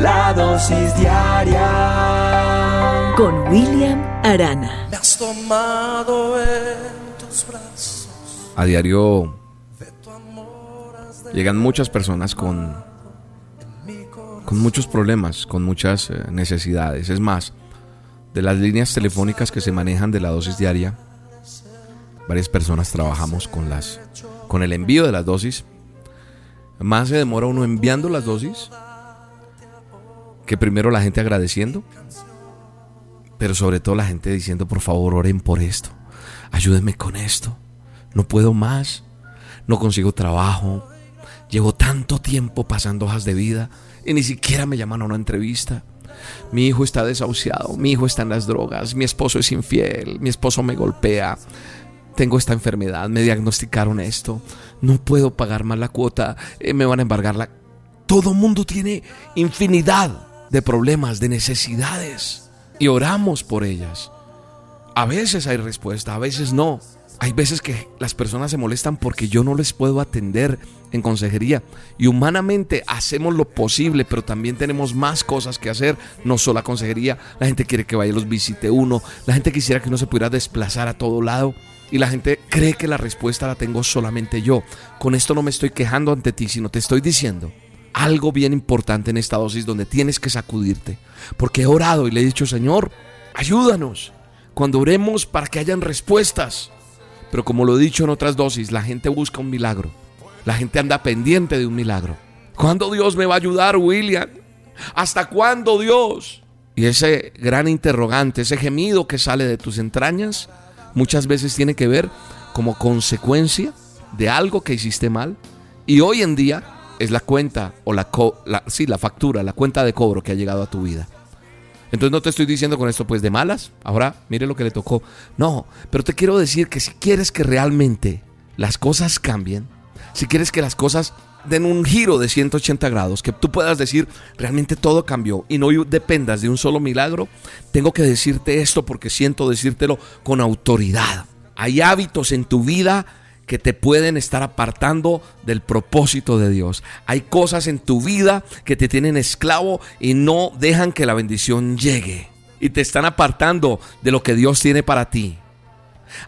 La dosis diaria con William Arana. Me has tomado en tus brazos. A diario llegan muchas personas con, con muchos problemas, con muchas eh, necesidades. Es más, de las líneas telefónicas que se manejan de la dosis diaria, varias personas trabajamos con las con el envío de las dosis. Más se demora uno enviando las dosis que primero la gente agradeciendo, pero sobre todo la gente diciendo, por favor, oren por esto, ayúdenme con esto, no puedo más, no consigo trabajo, llevo tanto tiempo pasando hojas de vida y ni siquiera me llaman a una entrevista. Mi hijo está desahuciado, mi hijo está en las drogas, mi esposo es infiel, mi esposo me golpea, tengo esta enfermedad, me diagnosticaron esto, no puedo pagar más la cuota, eh, me van a embargar la... Todo mundo tiene infinidad de problemas, de necesidades y oramos por ellas. A veces hay respuesta, a veces no. Hay veces que las personas se molestan porque yo no les puedo atender en consejería. Y humanamente hacemos lo posible, pero también tenemos más cosas que hacer, no solo la consejería. La gente quiere que vaya los visite uno. La gente quisiera que uno se pudiera desplazar a todo lado y la gente cree que la respuesta la tengo solamente yo. Con esto no me estoy quejando ante ti, sino te estoy diciendo algo bien importante en esta dosis donde tienes que sacudirte. Porque he orado y le he dicho, Señor, ayúdanos cuando oremos para que hayan respuestas. Pero como lo he dicho en otras dosis, la gente busca un milagro. La gente anda pendiente de un milagro. ¿Cuándo Dios me va a ayudar, William? ¿Hasta cuándo Dios? Y ese gran interrogante, ese gemido que sale de tus entrañas, muchas veces tiene que ver como consecuencia de algo que hiciste mal. Y hoy en día es la cuenta o la, sí, la factura, la cuenta de cobro que ha llegado a tu vida. Entonces no te estoy diciendo con esto pues de malas, ahora mire lo que le tocó. No, pero te quiero decir que si quieres que realmente las cosas cambien, si quieres que las cosas den un giro de 180 grados, que tú puedas decir, realmente todo cambió y no dependas de un solo milagro, tengo que decirte esto porque siento decírtelo con autoridad. Hay hábitos en tu vida que te pueden estar apartando del propósito de Dios. Hay cosas en tu vida que te tienen esclavo y no dejan que la bendición llegue. Y te están apartando de lo que Dios tiene para ti.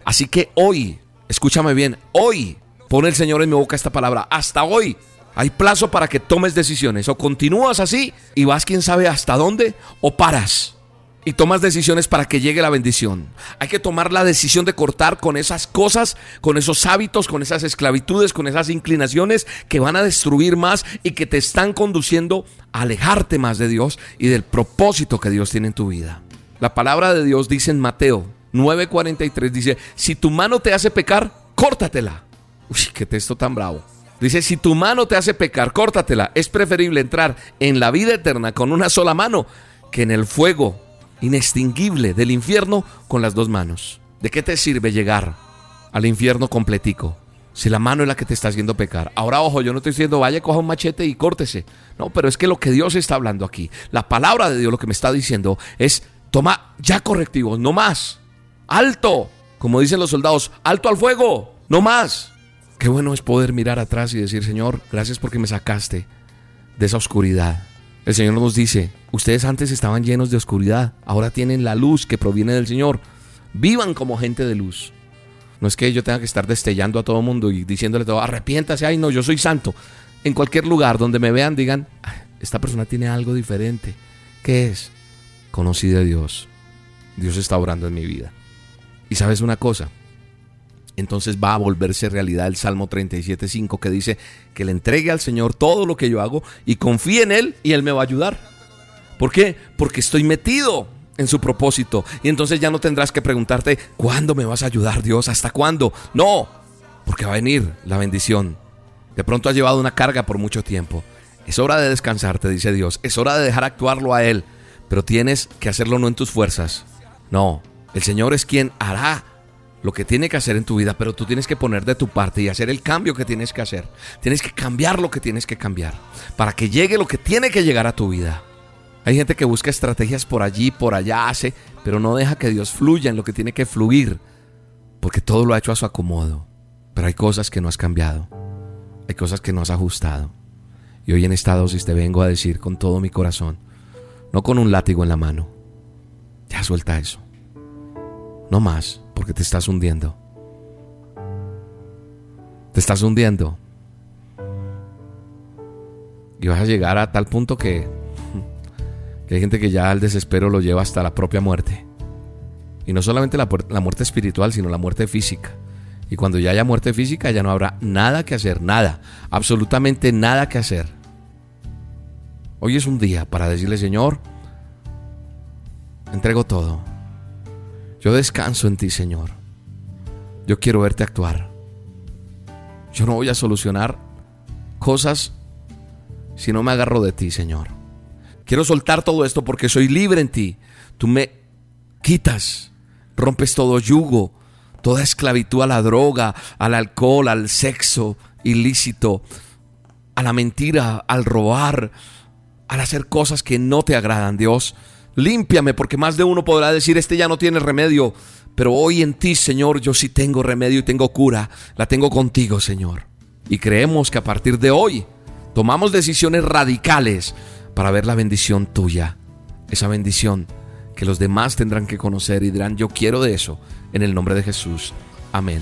Así que hoy, escúchame bien, hoy Pone el Señor en mi boca esta palabra. Hasta hoy hay plazo para que tomes decisiones. O continúas así y vas quién sabe hasta dónde o paras y tomas decisiones para que llegue la bendición. Hay que tomar la decisión de cortar con esas cosas, con esos hábitos, con esas esclavitudes, con esas inclinaciones que van a destruir más y que te están conduciendo a alejarte más de Dios y del propósito que Dios tiene en tu vida. La palabra de Dios dice en Mateo 9:43, dice, si tu mano te hace pecar, córtatela. Uy, qué texto tan bravo. Dice, si tu mano te hace pecar, córtatela. Es preferible entrar en la vida eterna con una sola mano que en el fuego inextinguible del infierno con las dos manos. ¿De qué te sirve llegar al infierno completico? Si la mano es la que te está haciendo pecar. Ahora, ojo, yo no estoy diciendo vaya, coja un machete y córtese. No, pero es que lo que Dios está hablando aquí, la palabra de Dios lo que me está diciendo es, toma ya correctivos, no más. Alto, como dicen los soldados, alto al fuego, no más. Qué bueno es poder mirar atrás y decir, Señor, gracias porque me sacaste de esa oscuridad. El Señor nos dice, ustedes antes estaban llenos de oscuridad, ahora tienen la luz que proviene del Señor. Vivan como gente de luz. No es que yo tenga que estar destellando a todo mundo y diciéndole todo, arrepiéntase, ay no, yo soy santo. En cualquier lugar donde me vean digan, esta persona tiene algo diferente. ¿Qué es? Conocí de Dios. Dios está orando en mi vida. Y sabes una cosa, entonces va a volverse realidad el Salmo 37.5 que dice que le entregue al Señor todo lo que yo hago y confíe en Él y Él me va a ayudar. ¿Por qué? Porque estoy metido en su propósito y entonces ya no tendrás que preguntarte, ¿cuándo me vas a ayudar Dios? ¿Hasta cuándo? No, porque va a venir la bendición. De pronto has llevado una carga por mucho tiempo Es hora de descansar, te dice Dios. Es hora de dejar actuarlo a Él. Pero tienes que hacerlo no en tus fuerzas. No, el Señor es quien hará lo que tiene que hacer en tu vida, pero tú tienes que poner de tu parte y hacer el cambio que tienes que hacer. Tienes que cambiar lo que tienes que cambiar para que llegue lo que tiene que llegar a tu vida. Hay gente que busca estrategias por allí, por allá, hace, pero no deja que Dios fluya en lo que tiene que fluir, porque todo lo ha hecho a su acomodo. Pero hay cosas que no has cambiado, hay cosas que no has ajustado. Y hoy en esta dosis te vengo a decir con todo mi corazón, no con un látigo en la mano, ya suelta eso. No más, porque te estás hundiendo. Te estás hundiendo. Y vas a llegar a tal punto que, hay gente que ya al desespero lo lleva hasta la propia muerte. Y no solamente la, la muerte espiritual, sino la muerte física. Y cuando ya haya muerte física ya no habrá nada que hacer, nada, absolutamente nada que hacer. Hoy es un día para decirle, Señor, entrego todo. Yo descanso en ti, Señor. Yo quiero verte actuar. Yo no voy a solucionar cosas si no me agarro de ti, Señor. Quiero soltar todo esto porque soy libre en ti. Tú me quitas, rompes todo yugo, toda esclavitud a la droga, al alcohol, al sexo ilícito, a la mentira, al robar, al hacer cosas que no te agradan, Dios. Límpiame, porque más de uno podrá decir, este ya no tiene remedio. Pero hoy en ti, Señor, yo sí tengo remedio y tengo cura. La tengo contigo, Señor. Y creemos que a partir de hoy tomamos decisiones radicales para ver la bendición tuya. Esa bendición que los demás tendrán que conocer y dirán, yo quiero de eso. En el nombre de Jesús. Amén.